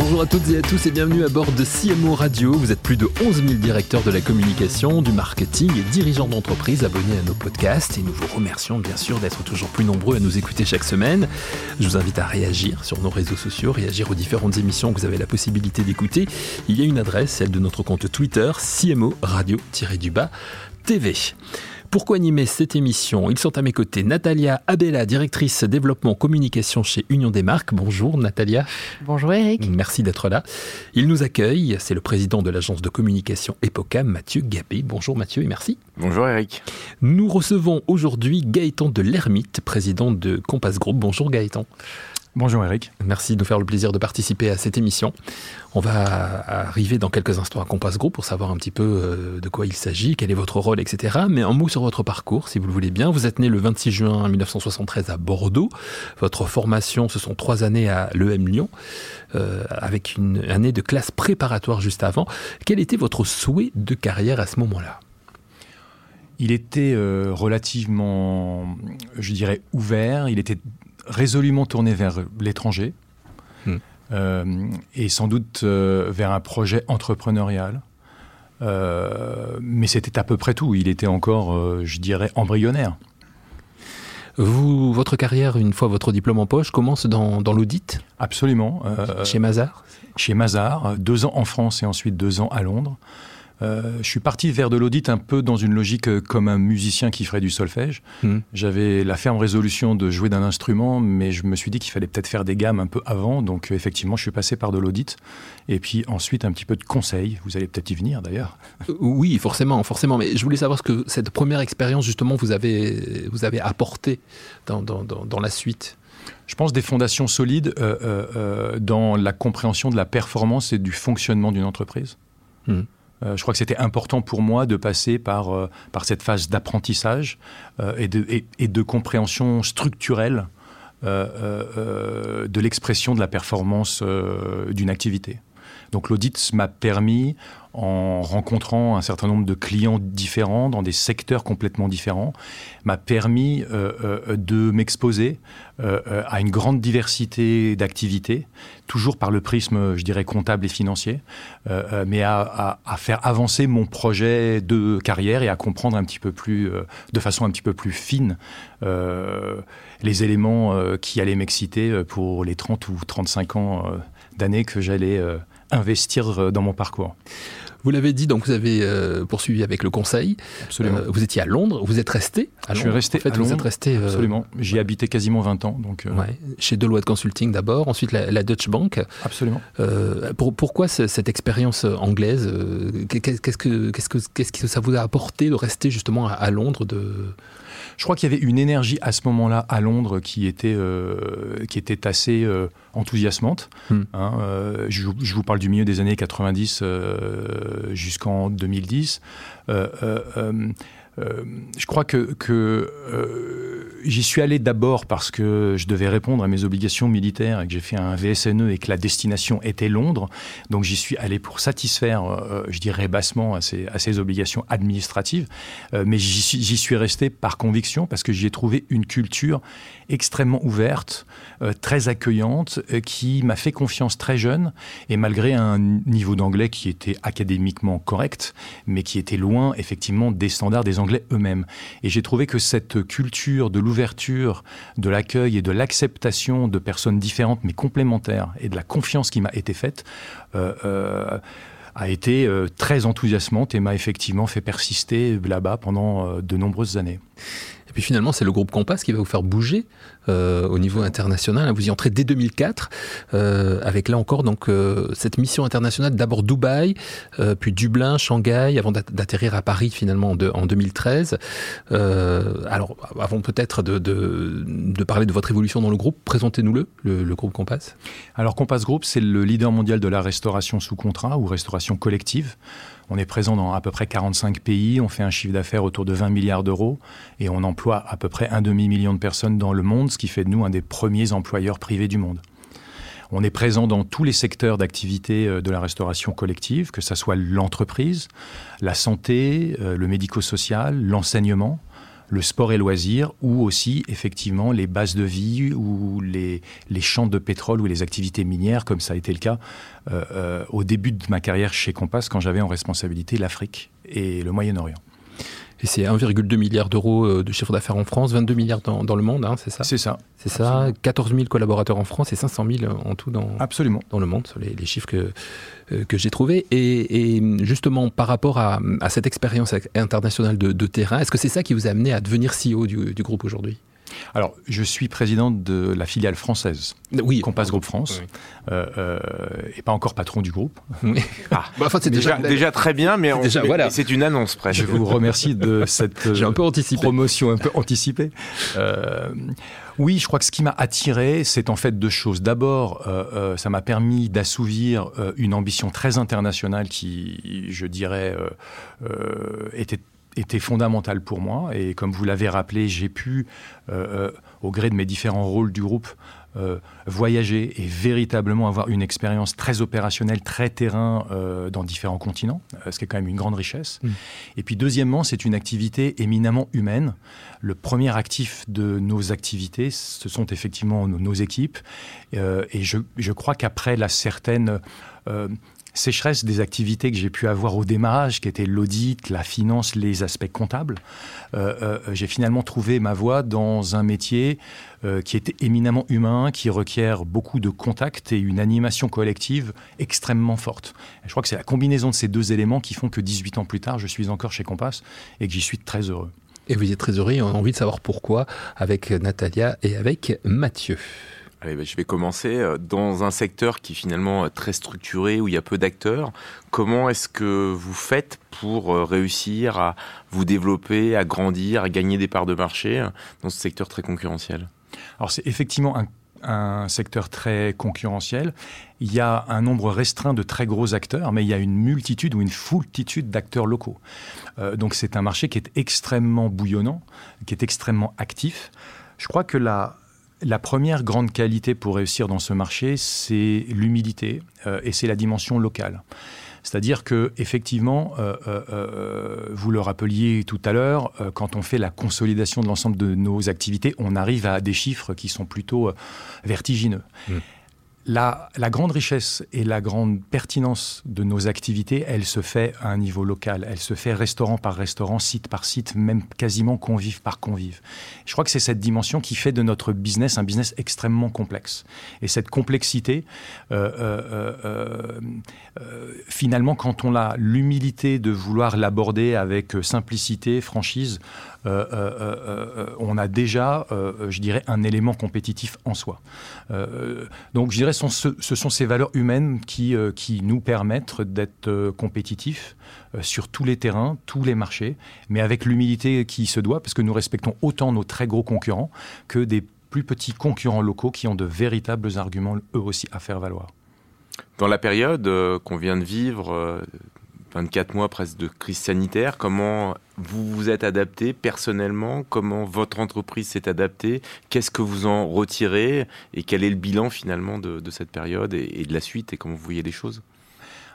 Bonjour à toutes et à tous et bienvenue à bord de CMO Radio. Vous êtes plus de 11 000 directeurs de la communication, du marketing et dirigeants d'entreprise abonnés à nos podcasts et nous vous remercions bien sûr d'être toujours plus nombreux à nous écouter chaque semaine. Je vous invite à réagir sur nos réseaux sociaux, réagir aux différentes émissions que vous avez la possibilité d'écouter. Il y a une adresse, celle de notre compte Twitter, CMO Radio-du-bas TV. Pourquoi animer cette émission? Ils sont à mes côtés. Natalia Abella, directrice développement communication chez Union des marques. Bonjour Natalia. Bonjour Eric. Merci d'être là. Il nous accueille, c'est le président de l'agence de communication Epoca, Mathieu Gabé. Bonjour Mathieu et merci. Bonjour Eric. Nous recevons aujourd'hui Gaëtan de l'Ermite, président de Compass Group. Bonjour Gaëtan. Bonjour Eric. Merci de nous faire le plaisir de participer à cette émission. On va arriver dans quelques instants à Compass Group pour savoir un petit peu euh, de quoi il s'agit, quel est votre rôle, etc. Mais un mot sur votre parcours, si vous le voulez bien. Vous êtes né le 26 juin 1973 à Bordeaux. Votre formation, ce sont trois années à l'EM Lyon, euh, avec une année de classe préparatoire juste avant. Quel était votre souhait de carrière à ce moment-là? Il était euh, relativement, je dirais, ouvert. Il était résolument tourné vers l'étranger hmm. euh, et sans doute euh, vers un projet entrepreneurial. Euh, mais c'était à peu près tout. Il était encore, je dirais, embryonnaire. Vous, votre carrière, une fois votre diplôme en poche, commence dans, dans l'audit? Absolument. chez Mazar? Chez Mazar, deux ans en France et ensuite deux ans à Londres. Euh, je suis parti vers de l'audit un peu dans une logique euh, comme un musicien qui ferait du solfège. Hmm. J'avais la ferme résolution de jouer d'un instrument, mais je me suis dit qu'il fallait peut-être faire des gammes un peu avant. Donc euh, effectivement, je suis passé par de l'audit. Et puis ensuite, un petit peu de conseil. Vous allez peut-être y venir d'ailleurs. Oui, forcément, forcément. Mais je voulais savoir ce que cette première expérience, justement, vous avez, vous avez apporté dans, dans, dans, la suite. Je pense des fondations solides dans la compréhension de la performance et du fonctionnement d'une entreprise. Hmm. Euh, je crois que c'était important pour moi de passer par, euh, par cette phase d'apprentissage euh, et, de, et, de compréhension structurelle de l'expression de la performance d'une activité. Donc l'audit m'a permis, en rencontrant un certain nombre de clients différents dans des secteurs complètement différents, m'a permis euh, euh, de m'exposer euh, à une grande diversité d'activités, toujours par le prisme, je dirais, comptable et financier, mais à, faire avancer mon projet de carrière et à comprendre un petit peu plus, de façon un petit peu plus fine, les éléments qui allaient m'exciter pour les 30 ou 35 ans d'années que j'allais investir euh, dans mon parcours. Vous l'avez dit, donc vous avez euh, poursuivi avec le conseil. Absolument. Euh, vous étiez à Londres, vous êtes resté à Je suis resté à Londres. Vous êtes resté, Absolument. J'y habité quasiment 20 ans. Donc, ouais. Chez Deloitte Consulting d'abord, ensuite la, Deutsche Bank. Absolument. Pour, pourquoi cette expérience anglaise Qu'est-ce que, qu'est-ce, que, qu'est-ce que ça vous a apporté de rester justement à, à Londres de... Je crois qu'il y avait une énergie à ce moment-là à Londres qui était, euh, qui était assez euh, enthousiasmante. Hmm. Hein, euh, je, vous parle du milieu des années 90 jusqu'en 2010. Euh, je crois que, que j'y suis allé d'abord parce que je devais répondre à mes obligations militaires et que j'ai fait un VSNE et que la destination était Londres. Donc j'y suis allé pour satisfaire, euh, je dirais bassement, à ces, obligations administratives. mais j'y suis resté par conviction parce que j'y ai trouvé une culture extrêmement ouverte, très accueillante, qui m'a fait confiance très jeune. Et malgré un niveau d'anglais qui était académiquement correct, mais qui était loin effectivement des standards des anglais eux-mêmes. Et j'ai trouvé que cette culture de l'ouverture, de l'accueil et de l'acceptation de personnes différentes mais complémentaires et de la confiance qui m'a été faite, euh, euh, a été euh, très enthousiasmante et m'a effectivement fait persister là-bas pendant de nombreuses années. Et puis finalement, c'est le groupe Compass qui va vous faire bouger euh, au niveau international. Vous y entrez dès 2004, euh, avec là encore donc euh, cette mission internationale, d'abord Dubaï, puis Dublin, Shanghai, avant d'atterrir à Paris finalement en, 2013. alors, avant peut-être de, parler de votre évolution dans le groupe, présentez-nous-le, le, le, groupe Compass. Alors Compass Group, c'est le leader mondial de la restauration sous contrat ou restauration collective. On est présent dans à peu près 45 pays, on fait un chiffre d'affaires autour de 20 milliards d'euros et on emploie à peu près un demi-million de personnes dans le monde, ce qui fait de nous un des premiers employeurs privés du monde. On est présent dans tous les secteurs d'activité de la restauration collective, que ce soit l'entreprise, la santé, le médico-social, l'enseignement le sport et loisirs, ou aussi effectivement les bases de vie ou les, champs de pétrole ou les activités minières, comme ça a été le cas euh, euh, au début de ma carrière chez Compass, quand j'avais en responsabilité l'Afrique et le Moyen-Orient. Et c'est 1,2 milliard d'euros euh, de chiffre d'affaires en France, 22 milliards dans, le monde, hein, c'est ça? C'est ça. C'est ça, 14 000 collaborateurs en France et 500 000 en tout dans, Absolument. dans le monde, les, les chiffres que, euh, que j'ai trouvés. Et, justement, par rapport à, cette expérience internationale de, terrain, est-ce que c'est ça qui vous a amené à devenir CEO du groupe aujourd'hui? Alors, je suis président de la filiale française, oui, Compass Group France, euh, euh, et pas encore patron du groupe. Ah, bah, c'est déjà, déjà, très bien, mais, c'est une annonce presque. Je vous remercie de cette un peu promotion un peu anticipée. Euh, oui, je crois que ce qui m'a attiré, c'est en fait deux choses. D'abord, ça m'a permis d'assouvir une ambition très internationale qui, je dirais, était était fondamental pour moi. Et comme vous l'avez rappelé, j'ai pu, euh, euh, au gré de mes différents rôles du groupe, euh, voyager et véritablement avoir une expérience très opérationnelle, très terrain dans différents continents, ce qui est quand même une grande richesse. Mm. Et puis deuxièmement, c'est une activité éminemment humaine. Le premier actif de nos activités, ce sont effectivement nos, équipes. et je, je crois qu'après la certaine sécheresse des activités que j'ai pu avoir au démarrage, qui étaient l'audit, la finance, les aspects comptables. Euh, euh, j'ai finalement trouvé ma voie dans un métier euh, qui est éminemment humain, qui requiert beaucoup de contacts et une animation collective extrêmement forte. je crois que c'est la combinaison de ces deux éléments qui font que 18 ans plus tard, je suis encore chez Compass et que j'y suis très heureux. Et vous êtes très heureux et on a envie de savoir pourquoi avec Natalia et avec Mathieu. Allez, bah, je vais commencer. Euh, dans un secteur qui est finalement très structuré, où il y a peu d'acteurs, comment est-ce que vous faites pour euh, réussir à vous développer, à grandir, à gagner des parts de marché euh, dans ce secteur très concurrentiel? Alors c'est effectivement un, secteur très concurrentiel. Il y a un nombre restreint de très gros acteurs, mais il y a une multitude ou une foultitude d'acteurs locaux. donc c'est un marché qui est extrêmement bouillonnant, qui est extrêmement actif. Je crois que la, la première grande qualité pour réussir dans ce marché, c'est l'humilité euh, et c'est la dimension locale. C'est-à-dire que effectivement, euh, euh, vous le rappeliez tout à l'heure, quand on fait la consolidation de l'ensemble de nos activités, on arrive à des chiffres qui sont plutôt vertigineux. Mmh la, grande richesse et la grande pertinence de nos activités, elle se fait à un niveau local. Elle se fait restaurant par restaurant, site par site, même quasiment convive par convive. Je crois que c'est cette dimension qui fait de notre business un business extrêmement complexe. Et cette complexité, euh, euh, euh, finalement, quand on a l'humilité de vouloir l'aborder avec simplicité, franchise, on a déjà, je dirais, un élément compétitif en soi. donc, je dirais ce sont ces valeurs humaines qui, euh, qui nous permettent d'être euh, compétitifs euh, sur tous les terrains, tous les marchés, mais avec l'humilité qui se doit, parce que nous respectons autant nos très gros concurrents que des plus petits concurrents locaux qui ont de véritables arguments, eux aussi, à faire valoir. Dans la période qu'on vient de vivre, 24 mois presque de crise sanitaire. Comment vous vous êtes adapté personnellement? Comment votre entreprise s'est adaptée? Qu'est-ce que vous en retirez? Et quel est le bilan finalement de, cette période et, de la suite? Et comment vous voyez les choses?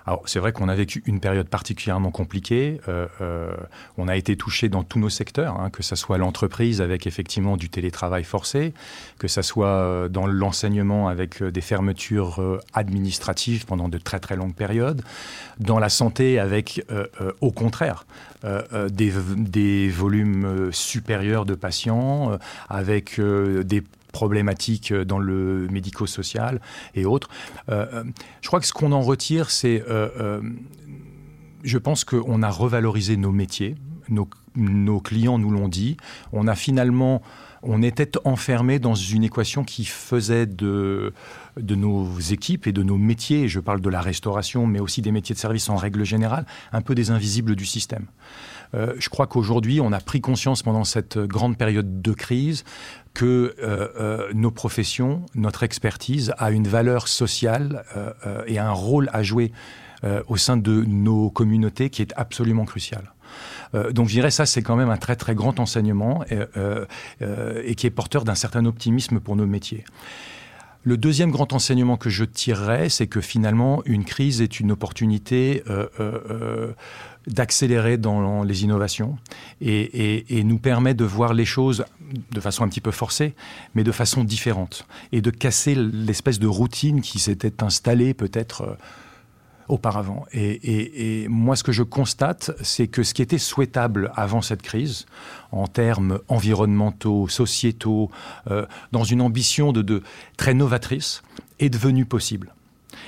Alors c'est vrai qu'on a vécu une période particulièrement compliquée. Euh, euh, on a été touché dans tous nos secteurs, hein, que ce soit l'entreprise avec effectivement du télétravail forcé, que ce soit euh, dans l'enseignement avec des fermetures administratives pendant de très très longues périodes, dans la santé avec au contraire des, des, volumes supérieurs de patients, avec des problématiques dans le médico-social et autres. Euh, euh, je crois que ce qu'on en retire, c'est, euh, je pense qu'on a revalorisé nos métiers, nos clients nous l'ont dit, on a finalement on était enfermé dans une équation qui faisait de, nos équipes et de nos métiers, je parle de la restauration, mais aussi des métiers de service en règle générale, un peu des invisibles du système. je crois qu'aujourd'hui, on a pris conscience pendant cette grande période de crise que euh, euh, nos professions, notre expertise a une valeur sociale euh, et un rôle à jouer au sein de nos communautés qui est absolument crucial. Donc je dirais ça, c'est quand même un très très grand enseignement et, et qui est porteur d'un certain optimisme pour nos métiers. Le deuxième grand enseignement que je tirerais, c'est que finalement, une crise est une opportunité euh, euh, euh, d'accélérer dans les innovations et, nous permet de voir les choses de façon un petit peu forcée, mais de façon différente, et de casser l'espèce de routine qui s'était installée peut-être auparavant. Et, moi, ce que je constate, c'est que ce qui était souhaitable avant cette crise, en termes environnementaux, sociétaux, euh, dans une ambition de, très novatrice, est devenu possible.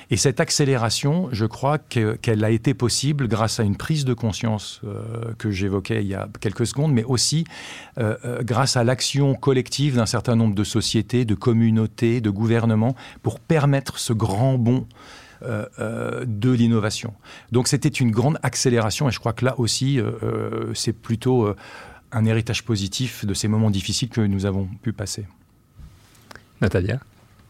Et cette accélération, je crois qu'elle a été possible grâce à une prise de conscience euh, que j'évoquais il y a quelques secondes, mais aussi euh, grâce à l'action collective d'un certain nombre de sociétés, de communautés, de gouvernements, pour permettre ce grand bond de l'innovation. Donc c'était une grande accélération et je crois que là aussi, euh, c'est plutôt un héritage positif de ces moments difficiles que nous avons pu passer. Natalia?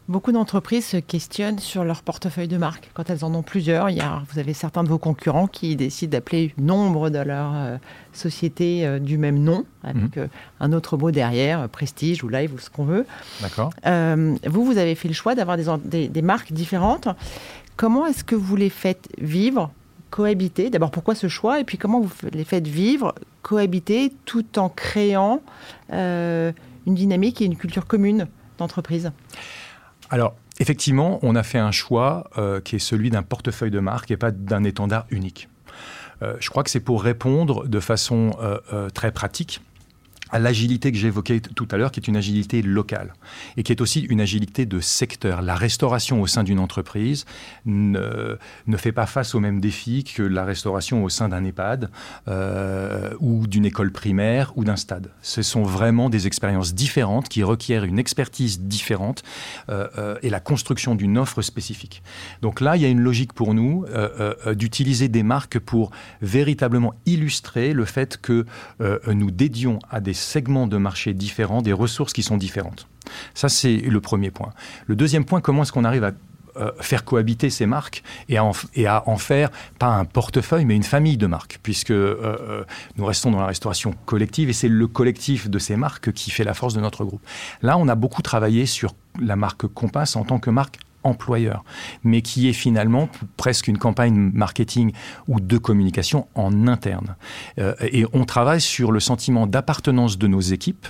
Beaucoup d'entreprises se questionnent sur leur portefeuille de marque. Quand elles en ont plusieurs, il y a, vous avez certains de vos concurrents qui décident d'appeler nombre de leurs sociétés du même nom, avec mhm. un autre mot derrière, Prestige ou Live ou ce qu'on veut. D'accord. vous, vous avez fait le choix d'avoir des, des, marques différentes. Comment est-ce que vous les faites vivre, cohabiter? D'abord, pourquoi ce choix? Et puis, comment vous les faites vivre, cohabiter, tout en créant euh, une dynamique et une culture commune d'entreprise? Alors, effectivement, on a fait un choix euh, qui est celui d'un portefeuille de marque et pas d'un étendard unique. Euh, je crois que c'est pour répondre de façon très pratique à l'agilité que j'évoquais tout à l'heure, qui est une agilité locale et qui est aussi une agilité de secteur. La restauration au sein d'une entreprise ne, fait pas face aux mêmes défis que la restauration au sein d'un EHPAD euh, ou d'une école primaire ou d'un stade. Ce sont vraiment des expériences différentes qui requièrent une expertise différente euh, euh, et la construction d'une offre spécifique. Donc là, il y a une logique pour nous d'utiliser des marques pour véritablement illustrer le fait que nous dédions à des segments de marché différents, des ressources qui sont différentes. Ça, c'est le premier point. Le deuxième point, comment est-ce qu'on arrive à euh, faire cohabiter ces marques et à, en, faire pas un portefeuille mais une famille de marques puisque euh, euh, nous restons dans la restauration collective et c'est le collectif de ces marques qui fait la force de notre groupe. Là, on a beaucoup travaillé sur la marque Compass en tant que marque employeur, mais qui est finalement presque une campagne marketing ou de communication en interne. Euh, et on travaille sur le sentiment d'appartenance de nos équipes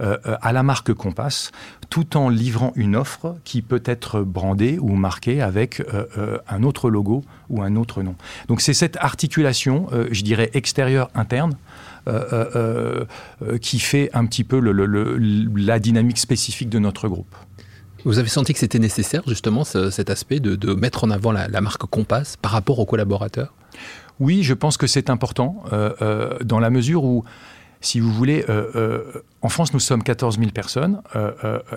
euh, à la marque Compass, tout en livrant une offre qui peut être brandée ou marquée avec euh, un autre logo ou un autre nom. Donc c'est cette articulation, je dirais, extérieure-interne. qui fait un petit peu la dynamique spécifique de notre groupe. Vous avez senti que c'était nécessaire justement cet aspect de, mettre en avant la, marque Compass par rapport aux collaborateurs? Oui, je pense que c'est important euh, euh, dans la mesure où, si vous voulez, euh, en France nous sommes 14 000 personnes.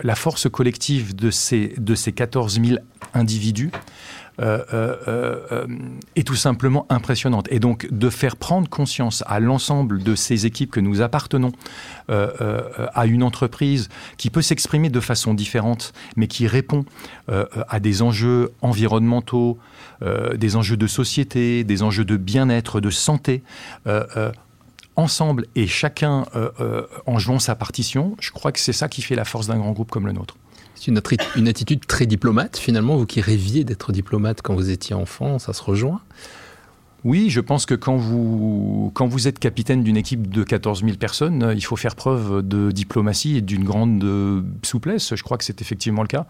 la force collective de ces, de ces 14 000 individus euh, euh, euh, est tout simplement impressionnante. Et donc de faire prendre conscience à l'ensemble de ces équipes que nous appartenons à une entreprise qui peut s'exprimer de façon différente, mais qui répond à des enjeux environnementaux, des enjeux de société, des enjeux de bien-être, de santé ensemble et chacun en jouant sa partition, je crois que c'est ça qui fait la force d'un grand groupe comme le nôtre. C'est une, une, attitude très diplomate, finalement. Vous qui rêviez d'être diplomate quand vous étiez enfant, ça se rejoint? Oui, je pense que quand vous, quand vous êtes capitaine d'une équipe de 14 000 personnes, il faut faire preuve de diplomatie et d'une grande souplesse. Je crois que c'est effectivement le cas.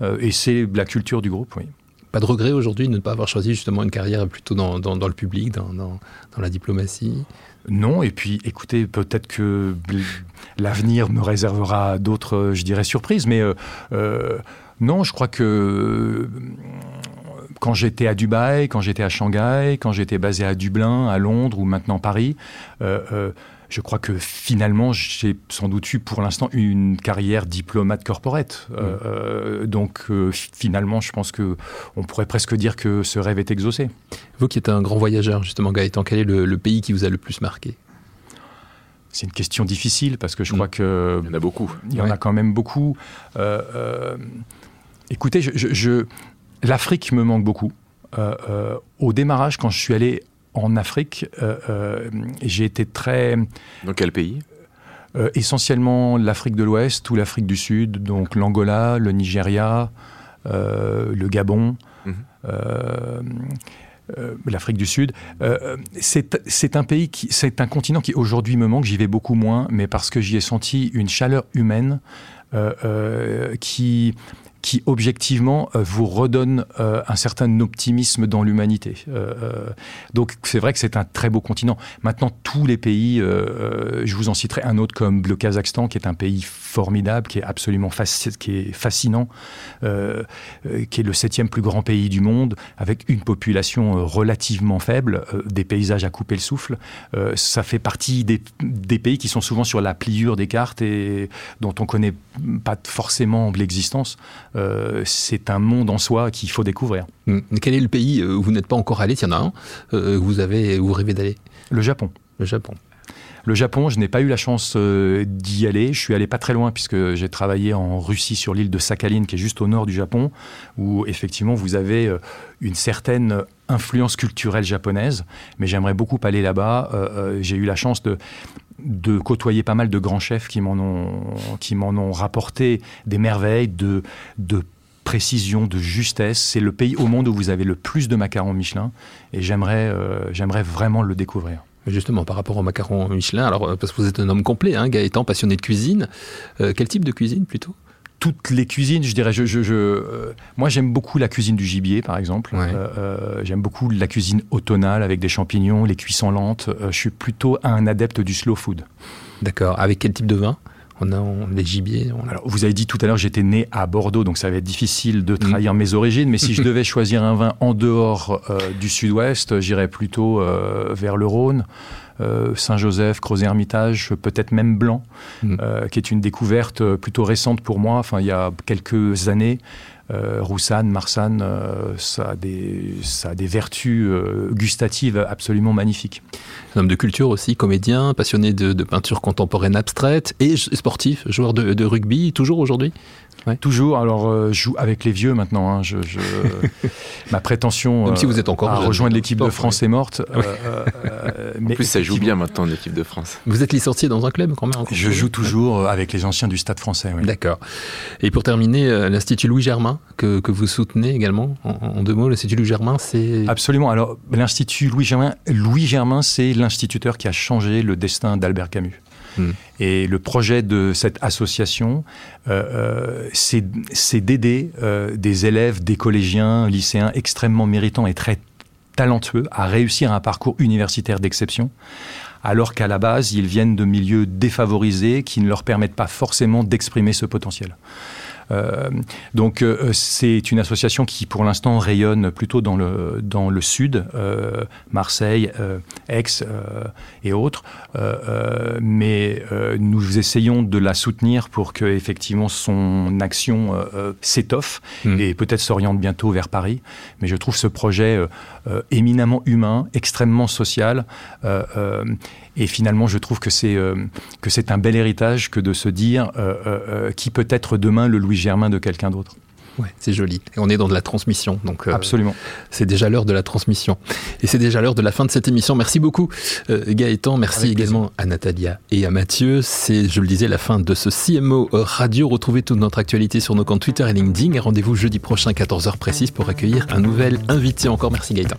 Euh, et c'est la culture du groupe, oui. Pas de regret aujourd'hui de ne pas avoir choisi justement une carrière plutôt dans, dans, le public, dans, dans, la diplomatie? Non, et puis écoutez, peut-être que l'avenir me réservera d'autres, je dirais, surprises, mais euh, euh, non, je crois que quand j'étais à Dubaï, quand j'étais à Shanghai, quand j'étais basé à Dublin, à Londres ou maintenant Paris, je crois que finalement, j'ai sans doute eu pour l'instant une carrière diplomate corporate. Euh, donc euh, finalement, je pense que on pourrait presque dire que ce rêve est exaucé. Vous qui êtes un grand voyageur, justement, Gaëtan, quel est le, pays qui vous a le plus marqué? C'est une question difficile parce que je crois mm. que... Il y en a beaucoup. Il y en a quand même beaucoup. Euh, écoutez, je, l'Afrique me manque beaucoup. au démarrage, quand je suis allé en Afrique, euh, euh, j'ai été très... Dans quel pays? euh, Essentiellement l'Afrique de l'Ouest ou l'Afrique du Sud, donc l'Angola, le Nigeria, le Gabon. Mhm. Euh, l'Afrique du Sud. Euh, c'est un pays qui, c'est un continent qui aujourd'hui me manque. J'y vais beaucoup moins, mais parce que j'y ai senti une chaleur humaine euh, qui qui objectivement euh, vous redonne euh, un certain optimisme dans l'humanité. Euh, donc c'est vrai que c'est un très beau continent. Maintenant, tous les pays, je vous en citerai un autre comme le Kazakhstan, qui est un pays formidable, qui est absolument qui est fascinant, qui est le septième plus grand pays du monde, avec une population relativement faible, des paysages à couper le souffle. ça fait partie des, des, pays qui sont souvent sur la pliure des cartes et dont on connaît pas forcément l'existence. Euh, c'est un monde en soi qu'il faut découvrir. Hmm. Quel est le pays euh, où vous n'êtes pas encore allé? S'il y en a un, euh, vous, avez, où vous rêvez d'aller? Le Japon. Le Japon. Le Japon, je n'ai pas eu la chance d'y aller. Je suis allé pas très loin puisque j'ai travaillé en Russie sur l'île de Sakhalin, qui est juste au nord du Japon, où effectivement vous avez une certaine influence culturelle japonaise. Mais j'aimerais beaucoup aller là-bas. j'ai eu la chance de de côtoyer pas mal de grands chefs qui m'en ont, qui m'en ont rapporté des merveilles de, de précision, de justesse. C'est le pays au monde où vous avez le plus de macarons Michelin et j'aimerais, euh, j'aimerais vraiment le découvrir. Justement, par rapport aux macarons Michelin, alors euh, parce que vous êtes un homme complet, hein, Gaëtan, passionné de cuisine, euh, quel type de cuisine plutôt? Toutes les cuisines, je dirais. Je, je, euh, moi, j'aime beaucoup la cuisine du gibier, par exemple. Euh, euh, j'aime beaucoup la cuisine automnale avec des champignons, les cuissons lentes. je suis plutôt un adepte du slow food. D'accord. Avec quel type de vin on a les gibiers. Alors, vous avez dit tout à l'heure, j'étais né à Bordeaux, donc ça va être difficile de trahir mm. mes origines. Mais si je devais choisir un vin en dehors du Sud-Ouest, j'irais plutôt vers le Rhône. Euh, Saint-Joseph, Crozet-Hermitage, peut-être même Blanc, mm. euh, qui est une découverte euh, plutôt récente pour moi, enfin il y a quelques années. Roussanne, Marsanne, ça, a des, ça a des vertus gustatives absolument magnifiques. Un homme de culture aussi, comédien, passionné de, peinture contemporaine abstraite et sportif, joueur de rugby, toujours aujourd'hui? Toujours. Alors, euh, je joue avec les vieux maintenant. Hein. Je, ma prétention Même si vous êtes encore à rejoindre l'équipe de France est morte. Euh, euh, mais en plus, ça joue bien maintenant l'équipe de France. Vous êtes licencié dans un club quand même Je joue toujours avec les anciens du Stade français. D'accord. Et pour terminer, l'Institut Louis Germain, que, que, vous soutenez également, en, deux mots, l'Institut Louis Germain, c'est... Absolument. Alors, l'Institut Louis Germain, Louis Germain c'est l'instituteur qui a changé le destin d'Albert Camus. Hmm. Et le projet de cette association, euh, euh c'est d'aider euh, des élèves, des collégiens, lycéens extrêmement méritants et très talentueux à réussir un parcours universitaire d'exception alors qu'à la base, ils viennent de milieux défavorisés qui ne leur permettent pas forcément d'exprimer ce potentiel. Euh, donc euh, c'est une association qui pour l'instant rayonne plutôt dans le, dans le sud, euh, Marseille, Aix et autres, mais nous essayons de la soutenir pour que effectivement son action s'étoffe mmh. et peut-être s'oriente bientôt vers Paris. Mais je trouve ce projet éminemment humain, extrêmement social et finalement, je trouve que c'est euh, que c'est un bel héritage que de se dire euh, euh, qui peut être demain le Louis Germain de quelqu'un d'autre. Ouais, c'est joli. Et on est dans de la transmission, donc absolument. C'est déjà l'heure de la transmission, et c'est déjà l'heure de la fin de cette émission. Merci beaucoup, Gaëtan. Merci également à Natalia et à Mathieu. C'est, je le disais, la fin de ce CMO Radio. Retrouvez toute notre actualité sur nos comptes Twitter et LinkedIn. Et rendez-vous jeudi prochain, 14h précise, pour accueillir un nouvel invité. Encore merci, Gaëtan